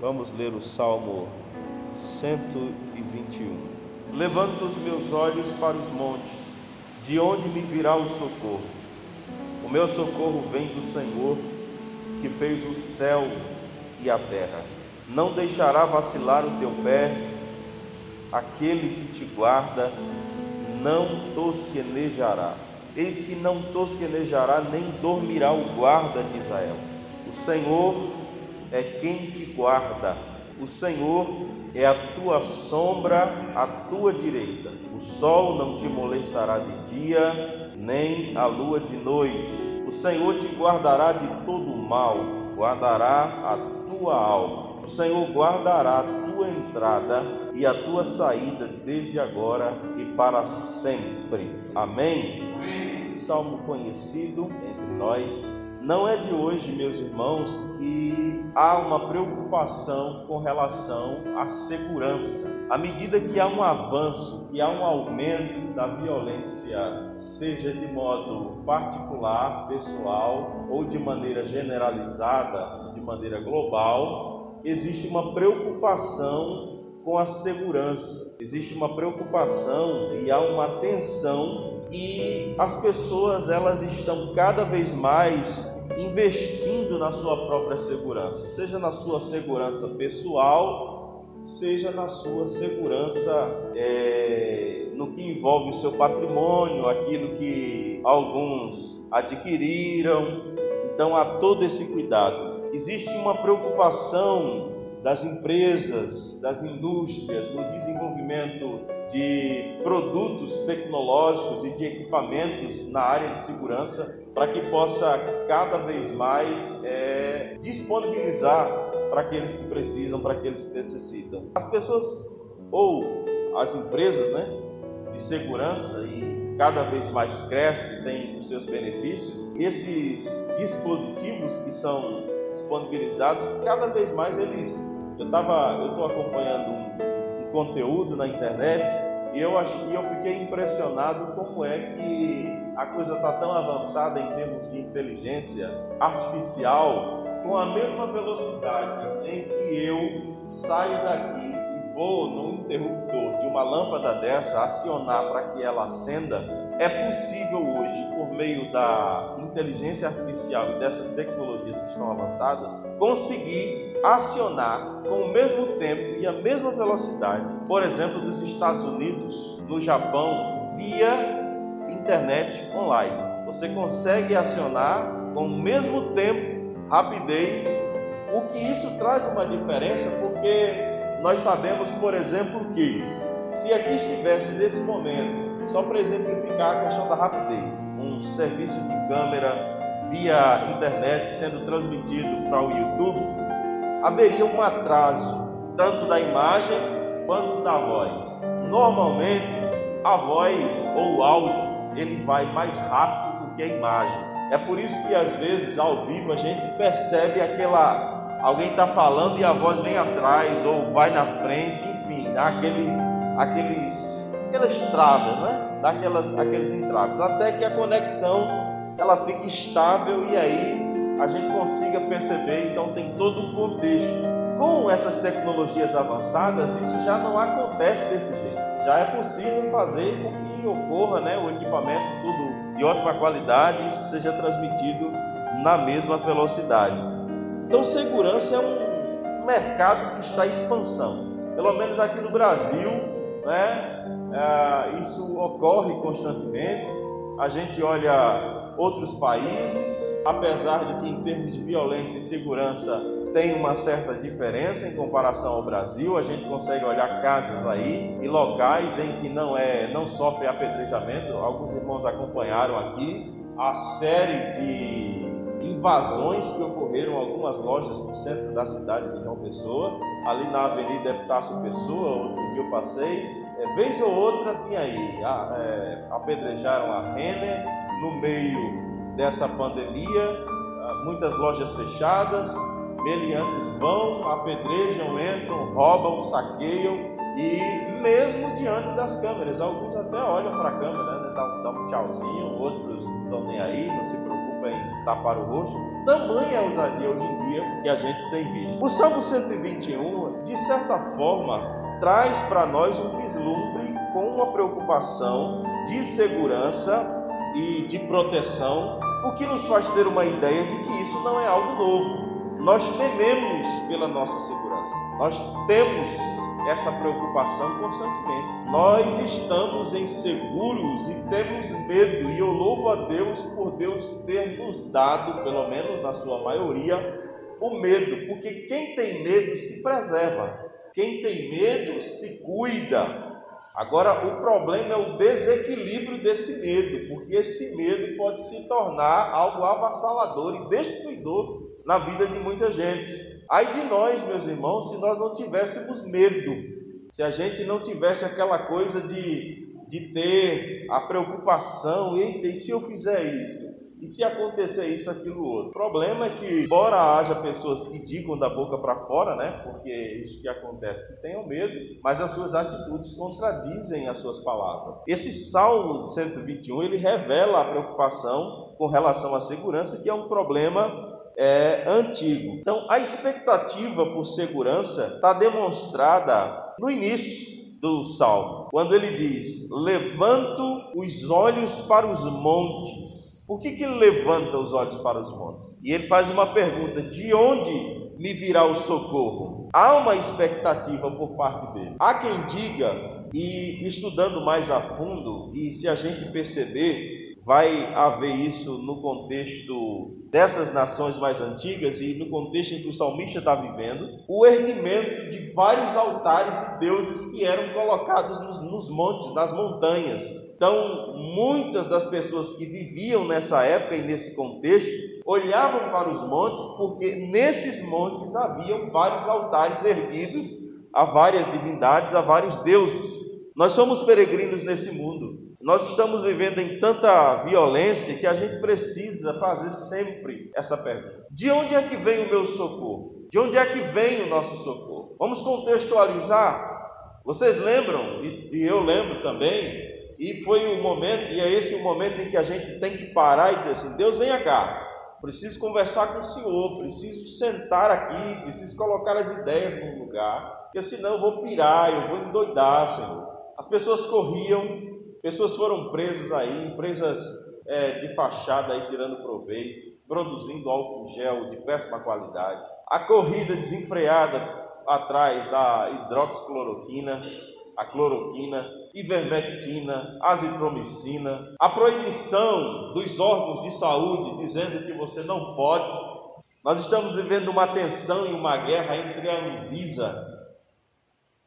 Vamos ler o Salmo 121. Levanto os meus olhos para os montes, de onde me virá o socorro? O meu socorro vem do Senhor, que fez o céu e a terra. Não deixará vacilar o teu pé, aquele que te guarda não tosquenejará. Eis que não tosquenejará, nem dormirá o guarda de Israel. O Senhor é quem te guarda. O Senhor é a tua sombra à tua direita. O sol não te molestará de dia, nem a lua de noite. O Senhor te guardará de todo mal, guardará a tua alma. O Senhor guardará a tua entrada e a tua saída desde agora e para sempre. Amém. Amém. Salmo conhecido entre nós. Não é de hoje, meus irmãos, que há uma preocupação com relação à segurança. À medida que há um avanço, que há um aumento da violência, seja de modo particular, pessoal ou de maneira generalizada, de maneira global, existe uma preocupação com a segurança. Existe uma preocupação e há uma tensão e as pessoas elas estão cada vez mais investindo na sua própria segurança, seja na sua segurança pessoal, seja na sua segurança é, no que envolve o seu patrimônio, aquilo que alguns adquiriram. Então há todo esse cuidado. Existe uma preocupação das empresas, das indústrias, no desenvolvimento de produtos tecnológicos e de equipamentos na área de segurança, para que possa cada vez mais é, disponibilizar para aqueles que precisam, para aqueles que necessitam. As pessoas ou as empresas, né, de segurança e cada vez mais cresce, tem os seus benefícios. Esses dispositivos que são disponibilizados, cada vez mais eles. Eu estava, eu estou acompanhando um, conteúdo na internet e eu acho, e eu fiquei impressionado como é que a coisa está tão avançada em termos de inteligência artificial com a mesma velocidade em que eu saio daqui e vou no interruptor de uma lâmpada dessa acionar para que ela acenda. É possível hoje, por meio da inteligência artificial e dessas tecnologias que estão avançadas, conseguir acionar com o mesmo tempo e a mesma velocidade, por exemplo, dos Estados Unidos, no Japão, via internet online. Você consegue acionar com o mesmo tempo, rapidez, o que isso traz uma diferença, porque nós sabemos, por exemplo, que se aqui estivesse nesse momento só para exemplificar a questão da rapidez, um serviço de câmera via internet sendo transmitido para o YouTube, haveria um atraso tanto da imagem quanto da voz. Normalmente, a voz ou o áudio ele vai mais rápido do que a imagem. É por isso que às vezes ao vivo a gente percebe aquela alguém está falando e a voz vem atrás ou vai na frente, enfim, dá aquele, aqueles aquelas travas, né? Daquelas, aqueles entraves, até que a conexão ela fique estável e aí a gente consiga perceber. Então tem todo um contexto. Com essas tecnologias avançadas, isso já não acontece desse jeito. Já é possível fazer com que ocorra, né, o equipamento tudo de ótima qualidade, e isso seja transmitido na mesma velocidade. Então, segurança é um mercado que está em expansão. Pelo menos aqui no Brasil, né? Ah, isso ocorre constantemente. A gente olha outros países, apesar de que em termos de violência e segurança tem uma certa diferença em comparação ao Brasil. A gente consegue olhar casas aí e locais em que não é, não sofre apedrejamento. Alguns irmãos acompanharam aqui a série de invasões que ocorreram em algumas lojas no centro da cidade de João Pessoa, ali na Avenida Epitácio Pessoa. Outro dia eu passei é, vez ou outra tinha aí, a, é, apedrejaram a Renner no meio dessa pandemia, muitas lojas fechadas, meliantes vão, apedrejam, entram, roubam, saqueiam e mesmo diante das câmeras, alguns até olham para a câmera, né, dá, dá um tchauzinho, outros não estão nem aí, não se preocupam em tapar o rosto. Tamanha a ousadia hoje em dia que a gente tem visto. O Salmo 121, de certa forma, traz para nós um vislumbre com uma preocupação de segurança e de proteção, o que nos faz ter uma ideia de que isso não é algo novo. Nós tememos pela nossa segurança, nós temos essa preocupação constantemente. Nós estamos inseguros e temos medo, e eu louvo a Deus por Deus ter nos dado, pelo menos na sua maioria, o medo, porque quem tem medo se preserva, quem tem medo se cuida, Agora, o problema é o desequilíbrio desse medo, porque esse medo pode se tornar algo avassalador e destruidor na vida de muita gente. Ai de nós, meus irmãos, se nós não tivéssemos medo, se a gente não tivesse aquela coisa de, de ter a preocupação, eita, e se eu fizer isso? E se acontecer isso, aquilo outro? O problema é que, embora haja pessoas que digam da boca para fora, né? Porque é isso que acontece, que tenham medo, mas as suas atitudes contradizem as suas palavras. Esse Salmo 121, ele revela a preocupação com relação à segurança, que é um problema é, antigo. Então, a expectativa por segurança está demonstrada no início do salmo, quando ele diz: Levanto os olhos para os montes por que, que ele levanta os olhos para os montes? E ele faz uma pergunta: de onde me virá o socorro? Há uma expectativa por parte dele. Há quem diga, e estudando mais a fundo, e se a gente perceber, vai haver isso no contexto dessas nações mais antigas e no contexto em que o salmista está vivendo, o erguimento de vários altares e deuses que eram colocados nos, nos montes, nas montanhas. Então, muitas das pessoas que viviam nessa época e nesse contexto olhavam para os montes porque nesses montes haviam vários altares erguidos a várias divindades, a vários deuses. Nós somos peregrinos nesse mundo. Nós estamos vivendo em tanta violência que a gente precisa fazer sempre essa pergunta: de onde é que vem o meu socorro? De onde é que vem o nosso socorro? Vamos contextualizar. Vocês lembram, e, eu lembro também, e foi o momento, e é esse o momento em que a gente tem que parar e dizer assim: Deus, venha cá, preciso conversar com o Senhor, preciso sentar aqui, preciso colocar as ideias no lugar, porque senão eu vou pirar, eu vou endoidar, Senhor. As pessoas corriam, pessoas foram presas aí, empresas é, de fachada aí tirando proveito, produzindo álcool gel de péssima qualidade, a corrida desenfreada atrás da hidroxicloroquina, a cloroquina, ivermectina, azitromicina, a proibição dos órgãos de saúde dizendo que você não pode. Nós estamos vivendo uma tensão e uma guerra entre a Anvisa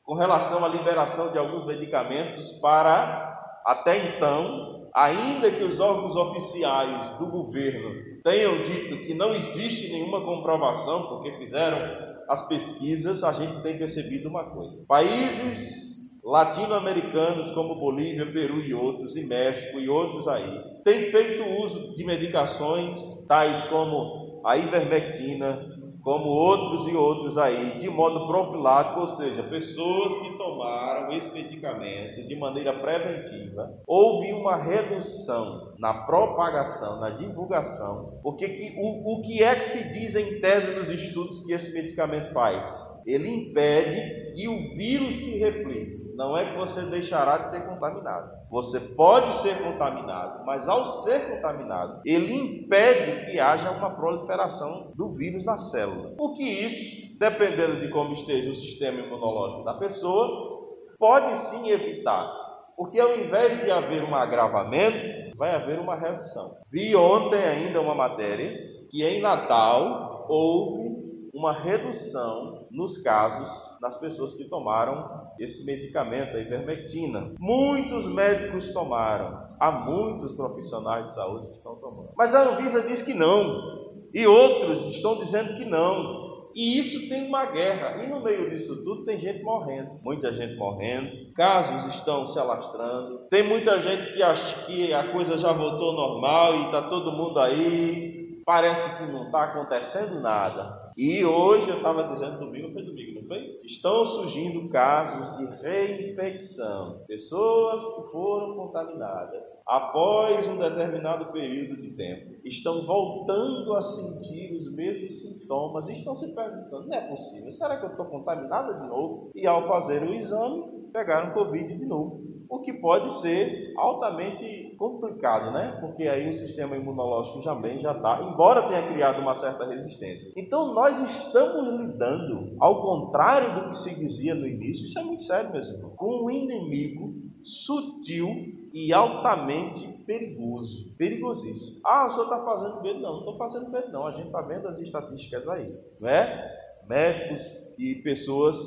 com relação à liberação de alguns medicamentos para até então, ainda que os órgãos oficiais do governo tenham dito que não existe nenhuma comprovação porque fizeram as pesquisas, a gente tem percebido uma coisa. Países latino-americanos como Bolívia, Peru e outros, e México e outros aí, têm feito uso de medicações tais como a ivermectina, como outros e outros aí, de modo profilático, ou seja, pessoas que tomaram esse medicamento de maneira preventiva, houve uma redução na propagação, na divulgação, porque que, o, o que é que se diz em tese nos estudos que esse medicamento faz? Ele impede que o vírus se replique não é que você deixará de ser contaminado. Você pode ser contaminado, mas ao ser contaminado, ele impede que haja uma proliferação do vírus na célula. O que isso, dependendo de como esteja o sistema imunológico da pessoa, pode sim evitar. Porque ao invés de haver um agravamento, vai haver uma redução. Vi ontem ainda uma matéria que em Natal houve uma redução nos casos das pessoas que tomaram esse medicamento, a ivermectina. Muitos médicos tomaram, há muitos profissionais de saúde que estão tomando. Mas a Anvisa diz que não, e outros estão dizendo que não. E isso tem uma guerra, e no meio disso tudo tem gente morrendo, muita gente morrendo, casos estão se alastrando, tem muita gente que acha que a coisa já voltou normal e está todo mundo aí, parece que não está acontecendo nada. E hoje eu estava dizendo domingo, foi domingo, não foi? estão surgindo casos de reinfecção. Pessoas que foram contaminadas após um determinado período de tempo estão voltando a sentir os mesmos sintomas e estão se perguntando: não é possível, será que eu estou contaminada de novo? E ao fazer o exame, pegaram Covid de novo o que pode ser altamente complicado, né? Porque aí o sistema imunológico já bem já está, embora tenha criado uma certa resistência. Então nós estamos lidando, ao contrário do que se dizia no início, isso é muito sério, meus irmãos, com um inimigo sutil e altamente perigoso, perigosíssimo. Ah, o senhor está fazendo medo? Não, não estou fazendo medo, não. A gente está vendo as estatísticas aí, não é? Médicos e pessoas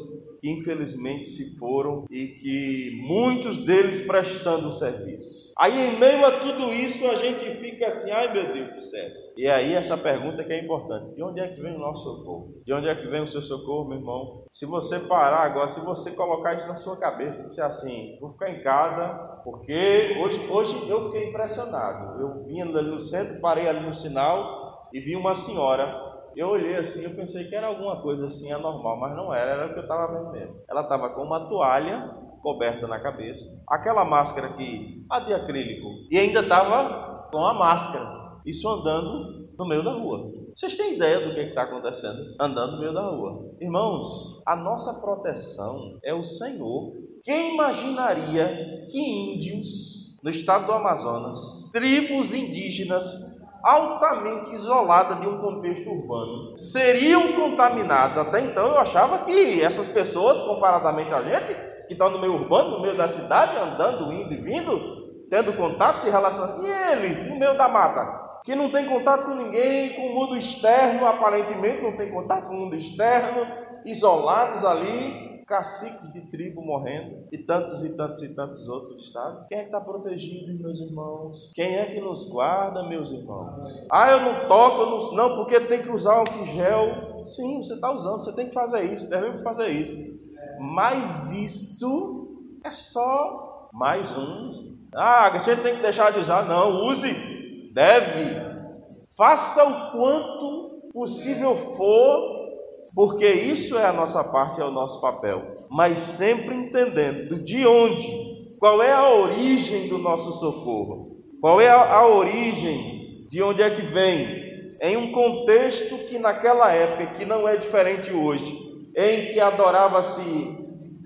que infelizmente se foram e que muitos deles prestando serviço. Aí, em meio a tudo isso, a gente fica assim: ai meu Deus do céu. E aí, essa pergunta que é importante: de onde é que vem o nosso socorro? De onde é que vem o seu socorro, meu irmão? Se você parar agora, se você colocar isso na sua cabeça e disser assim: vou ficar em casa, porque hoje, hoje eu fiquei impressionado. Eu vinha ali no centro, parei ali no sinal e vi uma senhora eu olhei assim, eu pensei que era alguma coisa assim anormal, mas não era, era o que eu estava vendo mesmo. Ela estava com uma toalha coberta na cabeça, aquela máscara que a de acrílico, e ainda estava com a máscara, isso andando no meio da rua. Vocês têm ideia do que está acontecendo? Andando no meio da rua. Irmãos, a nossa proteção é o Senhor. Quem imaginaria que índios no estado do Amazonas, tribos indígenas, altamente isolada de um contexto urbano, seriam contaminados. Até então eu achava que essas pessoas, comparadamente a gente, que estão no meio urbano, no meio da cidade, andando, indo e vindo, tendo contato, se relacionando, e eles, no meio da mata, que não tem contato com ninguém, com o mundo externo, aparentemente não tem contato com o mundo externo, isolados ali, caciques de tribo morrendo, e tantos e tantos e tantos outros estados. Quem é que está protegido, meus irmãos? Quem é que nos guarda, meus irmãos? Ah, eu não toco, eu não, não porque tem que usar álcool gel. Sim, você está usando, você tem que fazer isso, deve fazer isso. Mas isso é só mais um. Ah, a gente tem que deixar de usar. Não, use, deve. Faça o quanto possível for porque isso é a nossa parte, é o nosso papel, mas sempre entendendo de onde, qual é a origem do nosso socorro, qual é a, a origem, de onde é que vem, em um contexto que naquela época, que não é diferente hoje, em que adorava-se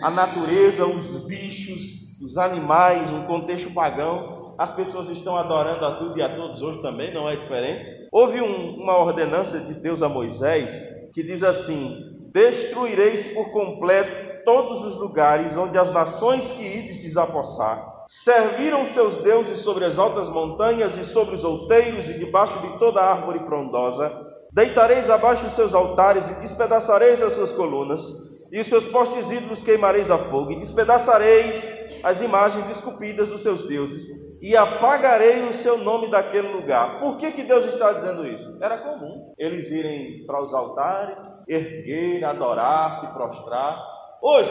a natureza, os bichos, os animais, um contexto pagão, as pessoas estão adorando a tudo e a todos hoje também, não é diferente. Houve um, uma ordenança de Deus a Moisés que diz assim: Destruireis por completo todos os lugares onde as nações que ides desapossar serviram seus deuses sobre as altas montanhas e sobre os outeiros e debaixo de toda árvore frondosa. Deitareis abaixo os seus altares e despedaçareis as suas colunas, e os seus postes ídolos queimareis a fogo, e despedaçareis as imagens esculpidas dos seus deuses, e apagarei o seu nome daquele lugar. Por que, que Deus está dizendo isso? Era comum eles irem para os altares, erguer, adorar, se prostrar. Hoje,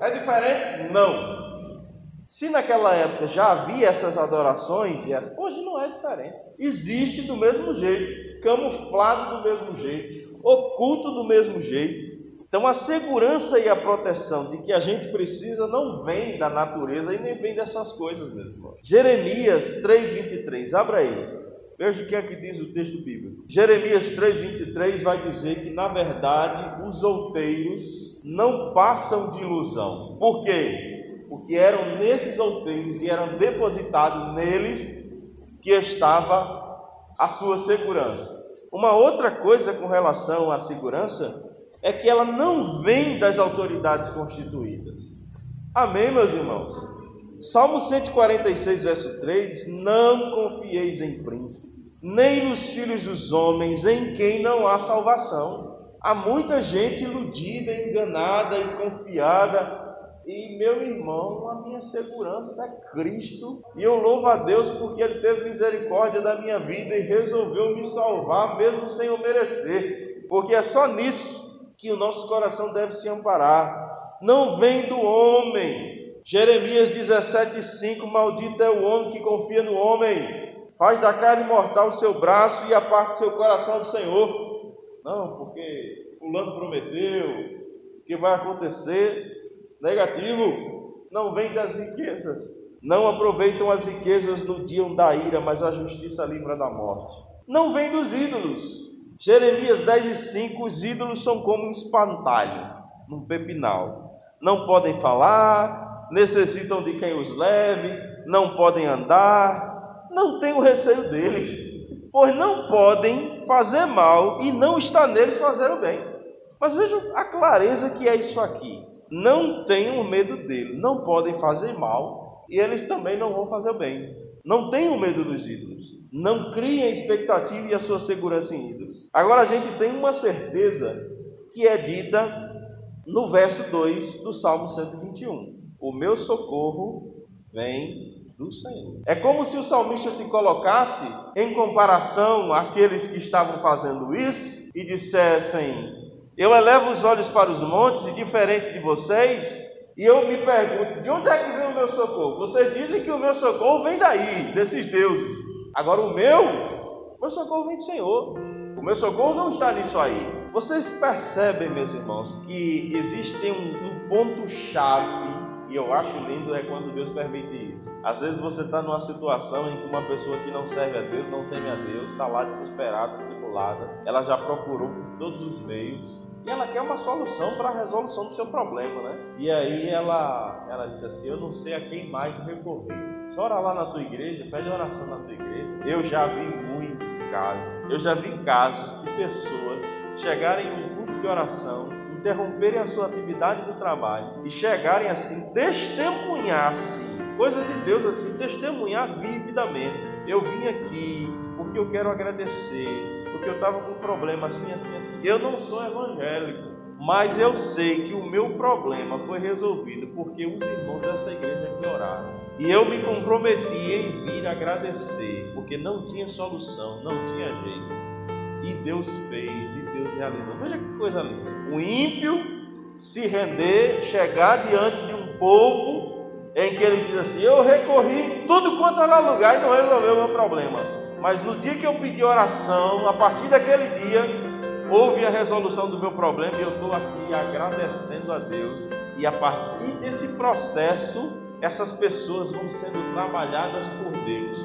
é diferente? Não. Se naquela época já havia essas adorações, hoje não é diferente. Existe do mesmo jeito, camuflado do mesmo jeito, oculto do mesmo jeito. Então a segurança e a proteção de que a gente precisa não vem da natureza e nem vem dessas coisas mesmo. Jeremias 3:23, abra aí. Veja o que é que diz o texto bíblico. Jeremias 3:23 vai dizer que na verdade os outeiros não passam de ilusão. Por quê? Porque eram nesses outeiros e eram depositados neles que estava a sua segurança. Uma outra coisa com relação à segurança é que ela não vem das autoridades constituídas. Amém, meus irmãos? Salmo 146, verso 3: Não confieis em príncipes, nem nos filhos dos homens, em quem não há salvação. Há muita gente iludida, enganada e confiada. E meu irmão, a minha segurança é Cristo. E eu louvo a Deus porque Ele teve misericórdia da minha vida e resolveu me salvar, mesmo sem eu merecer. Porque é só nisso que o nosso coração deve se amparar. Não vem do homem. Jeremias 17,5: Maldito é o homem que confia no homem, faz da carne mortal o seu braço e aparte seu coração do Senhor. Não, porque Fulano prometeu, que vai acontecer. Negativo, não vem das riquezas. Não aproveitam as riquezas no dia da ira, mas a justiça livra da morte. Não vem dos ídolos. Jeremias 10 e 5: os ídolos são como um espantalho num pepinal. Não podem falar, necessitam de quem os leve, não podem andar, não tenho receio deles, pois não podem fazer mal e não está neles fazer o bem. Mas vejam a clareza que é isso aqui. Não tenham medo dele, não podem fazer mal e eles também não vão fazer o bem. Não tenham medo dos ídolos. Não criem a expectativa e a sua segurança em ídolos. Agora a gente tem uma certeza que é dita no verso 2 do Salmo 121. O meu socorro vem do Senhor. É como se o salmista se colocasse em comparação àqueles que estavam fazendo isso e dissessem: Eu elevo os olhos para os montes e diferente de vocês, e eu me pergunto: de onde é que vem o meu socorro? Vocês dizem que o meu socorro vem daí, desses deuses. Agora o meu, o meu socorro vem do Senhor. O meu socorro não está nisso aí. Vocês percebem, meus irmãos, que existe um, um ponto-chave e eu acho lindo é quando Deus permite isso. Às vezes você está numa situação em que uma pessoa que não serve a Deus, não teme a Deus, está lá desesperada, Ela já procurou por todos os meios e ela quer uma solução para a resolução do seu problema, né? E aí ela, ela disse assim: Eu não sei a quem mais recorrer. Se ora lá na tua igreja, pede oração na tua igreja. Eu já vi muito caso, eu já vi casos de pessoas chegarem em um culto de oração, interromperem a sua atividade do trabalho e chegarem assim, testemunhar assim, coisa de Deus assim, testemunhar vividamente. Eu vim aqui porque eu quero agradecer, porque eu estava com um problema assim, assim, assim. Eu não sou evangélico, mas eu sei que o meu problema foi resolvido porque os irmãos dessa igreja me oraram. E eu me comprometi em vir agradecer, porque não tinha solução, não tinha jeito. E Deus fez, e Deus realizou. Veja que coisa linda. O ímpio se render, chegar diante de um povo em que ele diz assim: Eu recorri tudo quanto era lugar e não resolveu o meu problema. Mas no dia que eu pedi oração, a partir daquele dia, houve a resolução do meu problema e eu estou aqui agradecendo a Deus. E a partir desse processo, essas pessoas vão sendo trabalhadas por Deus.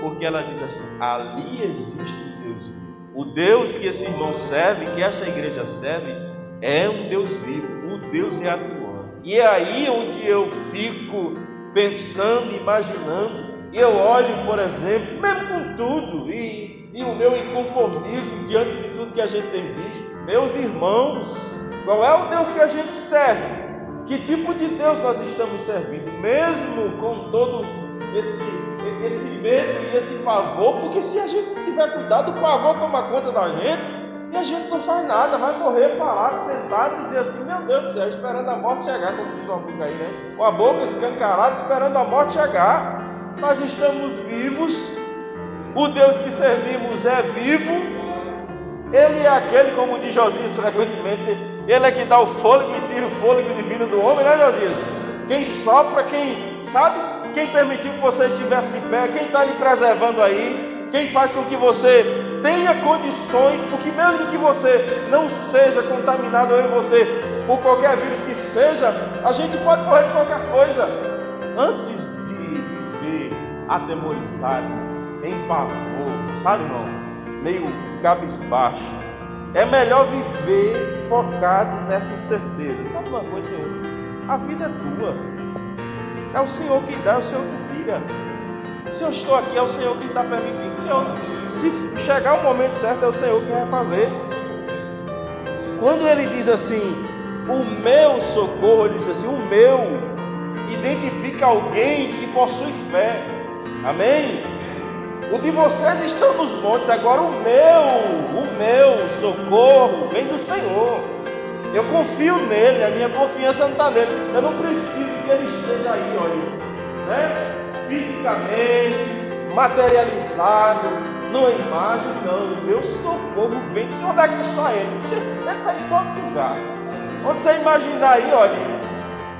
Porque ela diz assim: ali existe um Deus vivo. O Deus que esse irmão serve, que essa igreja serve, é um Deus vivo, o Deus é atuante. E é aí onde eu fico pensando, imaginando, eu olho, por exemplo, mesmo tudo, e, e o meu inconformismo diante de tudo que a gente tem visto. Meus irmãos, qual é o Deus que a gente serve? Que tipo de Deus nós estamos servindo? Mesmo com todo esse, esse medo e esse pavor, porque se a gente não tiver cuidado, o pavor toma conta da gente e a gente não faz nada, vai correr parado, sentado e dizer assim: Meu Deus do céu, esperando a morte chegar, como diz uma música aí, né? Com a boca escancarada, esperando a morte chegar. Nós estamos vivos, o Deus que servimos é vivo, Ele é aquele, como diz Josias frequentemente, Ele é que dá o fôlego e tira o fôlego divino do homem, né, Josias? Quem sopra, quem sabe, quem permitiu que você estivesse de pé, quem está lhe preservando aí, quem faz com que você tenha condições, porque mesmo que você não seja contaminado ou em você por qualquer vírus que seja, a gente pode morrer de qualquer coisa. Antes atemorizado, em pavor, sabe não? Meio cabisbaixo. É melhor viver focado nessa certeza. Sabe uma coisa, Senhor? A vida é tua. É o Senhor que dá, é o Senhor que tira. Se eu estou aqui, é o Senhor que está permitindo. Senhor, se chegar o momento certo, é o Senhor que vai fazer. Quando ele diz assim, o meu socorro, ele diz assim, o meu, identifica alguém que possui fé. Amém? O de vocês estão nos montes, agora o meu, o meu socorro vem do Senhor. Eu confio nele, a minha confiança não está nele. Eu não preciso que ele esteja aí, olha, né? fisicamente, materializado, numa imagem, não. O meu socorro vem Senhor. Onde é que está ele? Ele está em todo lugar. Onde você imaginar aí, olha,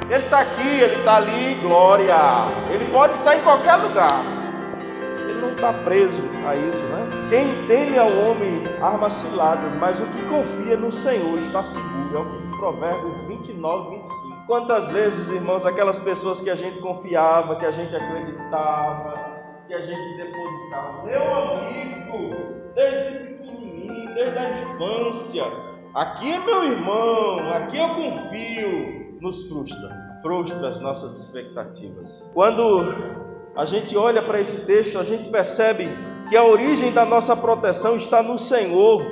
ele está aqui, ele está ali, glória. Ele pode estar em qualquer lugar. Está preso a isso, né? Quem teme ao homem armas ciladas, mas o que confia no Senhor está seguro. É o que Provérbios 29, 25. Quantas vezes, irmãos, aquelas pessoas que a gente confiava, que a gente acreditava, que a gente depositava, meu amigo, desde pequenininho, desde a infância, aqui é meu irmão, aqui eu confio, nos frustra, frustra as nossas expectativas. Quando a gente olha para esse texto, a gente percebe que a origem da nossa proteção está no Senhor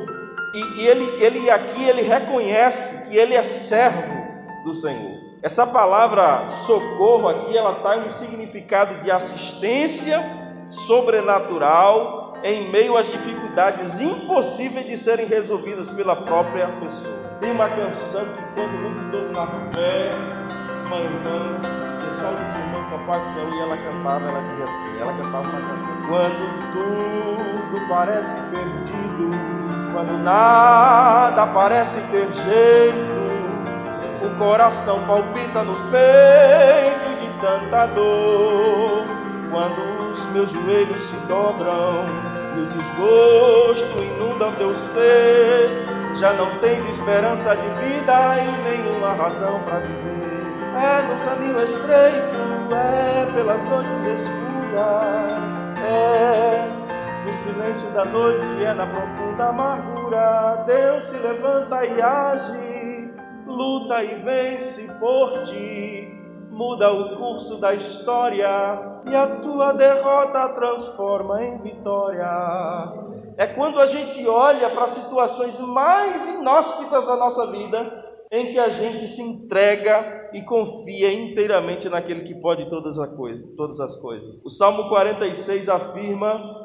e, ele, ele aqui ele reconhece que ele é servo do Senhor. Essa palavra socorro aqui ela está em um significado de assistência sobrenatural em meio às dificuldades impossíveis de serem resolvidas pela própria pessoa. Tem uma canção que todo mundo na fé, uma salve os irmãos com a e ela cantava, ela dizia assim, ela cantava uma canção. Quando tudo parece perdido, quando nada parece ter jeito, o coração palpita no peito de tanta dor. Quando os meus joelhos se dobram e o desgosto inunda teu ser, já não tens esperança de vida e nenhuma razão para viver. É no caminho estreito, é pelas noites escuras, é no silêncio da noite é na profunda amargura. Deus se levanta e age, luta e vence por ti. Muda o curso da história e a tua derrota transforma em vitória. É quando a gente olha para situações mais inóspitas da nossa vida em que a gente se entrega e confia inteiramente naquele que pode todas as coisas. Todas as coisas. O Salmo 46 afirma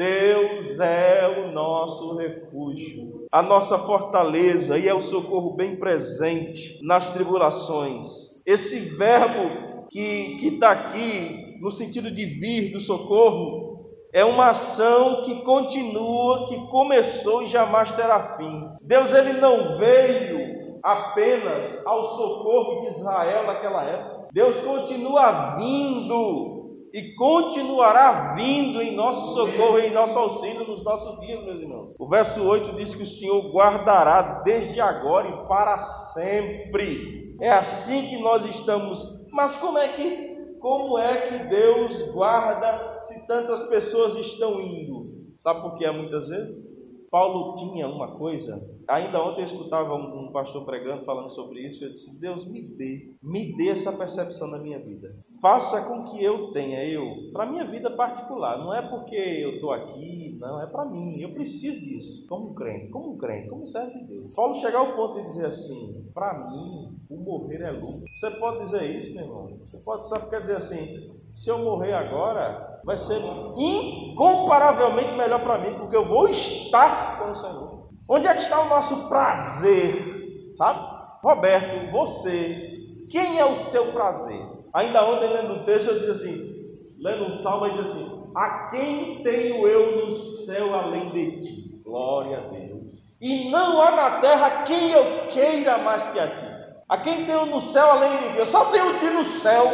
Deus é o nosso refúgio, a nossa fortaleza e é o socorro bem presente nas tribulações. Esse verbo que está aqui, no sentido de vir do socorro, é uma ação que continua, que começou e jamais terá fim. Deus ele não veio apenas ao socorro de Israel naquela época. Deus continua vindo e continuará vindo em nosso socorro em nosso auxílio nos nossos dias, meus irmãos. O verso 8 diz que o Senhor guardará desde agora e para sempre. É assim que nós estamos. Mas como é que como é que Deus guarda se tantas pessoas estão indo? Sabe por que é muitas vezes? Paulo tinha uma coisa, ainda ontem eu escutava um, um, pastor pregando, falando sobre isso, eu disse: Deus, me dê, me dê essa percepção na minha vida. Faça com que eu tenha, eu, para minha vida particular. Não é porque eu estou aqui, não, é para mim. Eu preciso disso, como um crente, como um crente, como um servo de Deus. Paulo chegar ao ponto de dizer assim: para mim, o morrer é lucro. Você pode dizer isso, meu irmão? Você pode, sabe, quer dizer assim: se eu morrer agora, vai ser incomparavelmente melhor para mim, porque eu vou estar com o Senhor. Onde é que está o nosso prazer? Sabe? Roberto, você, quem é o seu prazer? Ainda ontem, lendo o texto, eu disse assim: lendo um salmo, ele diz assim: A quem tenho eu no céu além de ti? Glória a Deus. E não há na terra quem eu queira mais que a ti. A quem tenho no céu além de ti? Eu só tenho ti no céu.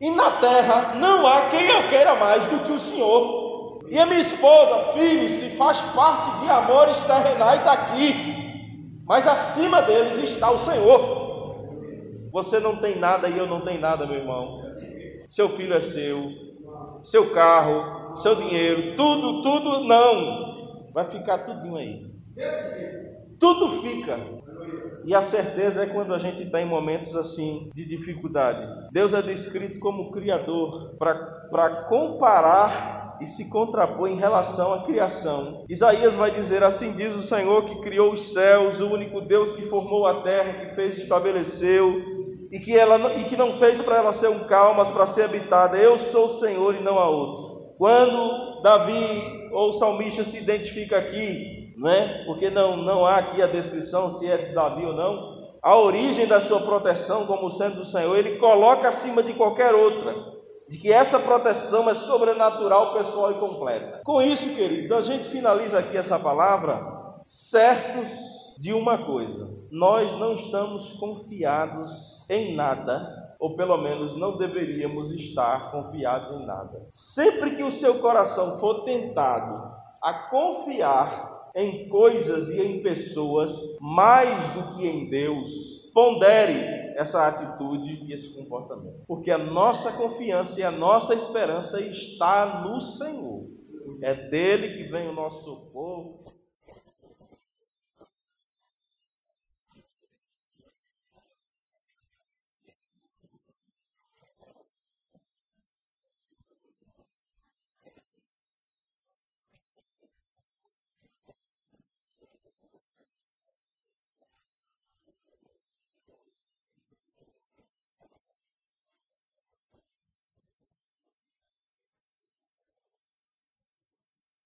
E na terra não há quem eu queira mais do que o Senhor. E a minha esposa, filhos, se faz parte de amores terrenais daqui, mas acima deles está o Senhor. Você não tem nada e eu não tenho nada, meu irmão. Seu filho é seu, seu carro, seu dinheiro, tudo, tudo não. Vai ficar tudinho aí. Tudo fica. E a certeza é quando a gente está em momentos assim de dificuldade. Deus é descrito como Criador para comparar e se contrapor em relação à criação. Isaías vai dizer: Assim diz o Senhor que criou os céus, o único Deus que formou a terra, que fez e estabeleceu, e que, ela, e que não fez para ela ser um cal, mas para ser habitada. Eu sou o Senhor e não há outro. Quando Davi ou o salmista se identifica aqui é? Porque não, não há aqui a descrição se é de Davi ou não. A origem da sua proteção como sendo do Senhor, ele coloca acima de qualquer outra, de que essa proteção é sobrenatural, pessoal e completa. Com isso, querido, a gente finaliza aqui essa palavra certos de uma coisa: nós não estamos confiados em nada, ou pelo menos não deveríamos estar confiados em nada. Sempre que o seu coração for tentado a confiar em coisas e em pessoas mais do que em Deus, pondere essa atitude e esse comportamento, porque a nossa confiança e a nossa esperança está no Senhor. É dele que vem o nosso socorro,